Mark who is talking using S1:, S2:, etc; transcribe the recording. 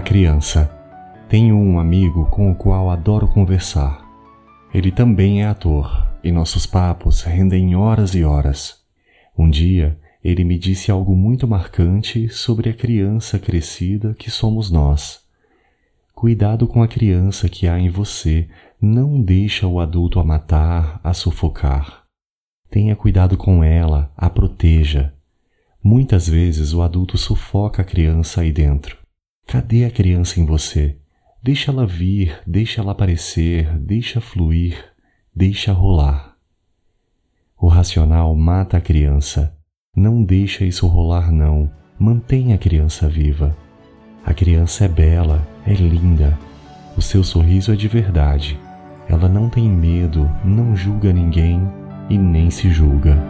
S1: criança. Tenho um amigo com o qual adoro conversar. Ele também é ator e nossos papos rendem horas e horas. Um dia, ele me disse algo muito marcante sobre a criança crescida que somos nós. Cuidado com a criança que há em você, não deixa o adulto a matar, a sufocar. Tenha cuidado com ela, a proteja. Muitas vezes o adulto sufoca a criança aí dentro. Cadê a criança em você? Deixa ela vir, deixa ela aparecer, deixa fluir, deixa rolar. O racional mata a criança. Não deixa isso rolar, não. Mantenha a criança viva. A criança é bela, é linda. O seu sorriso é de verdade. Ela não tem medo, não julga ninguém e nem se julga.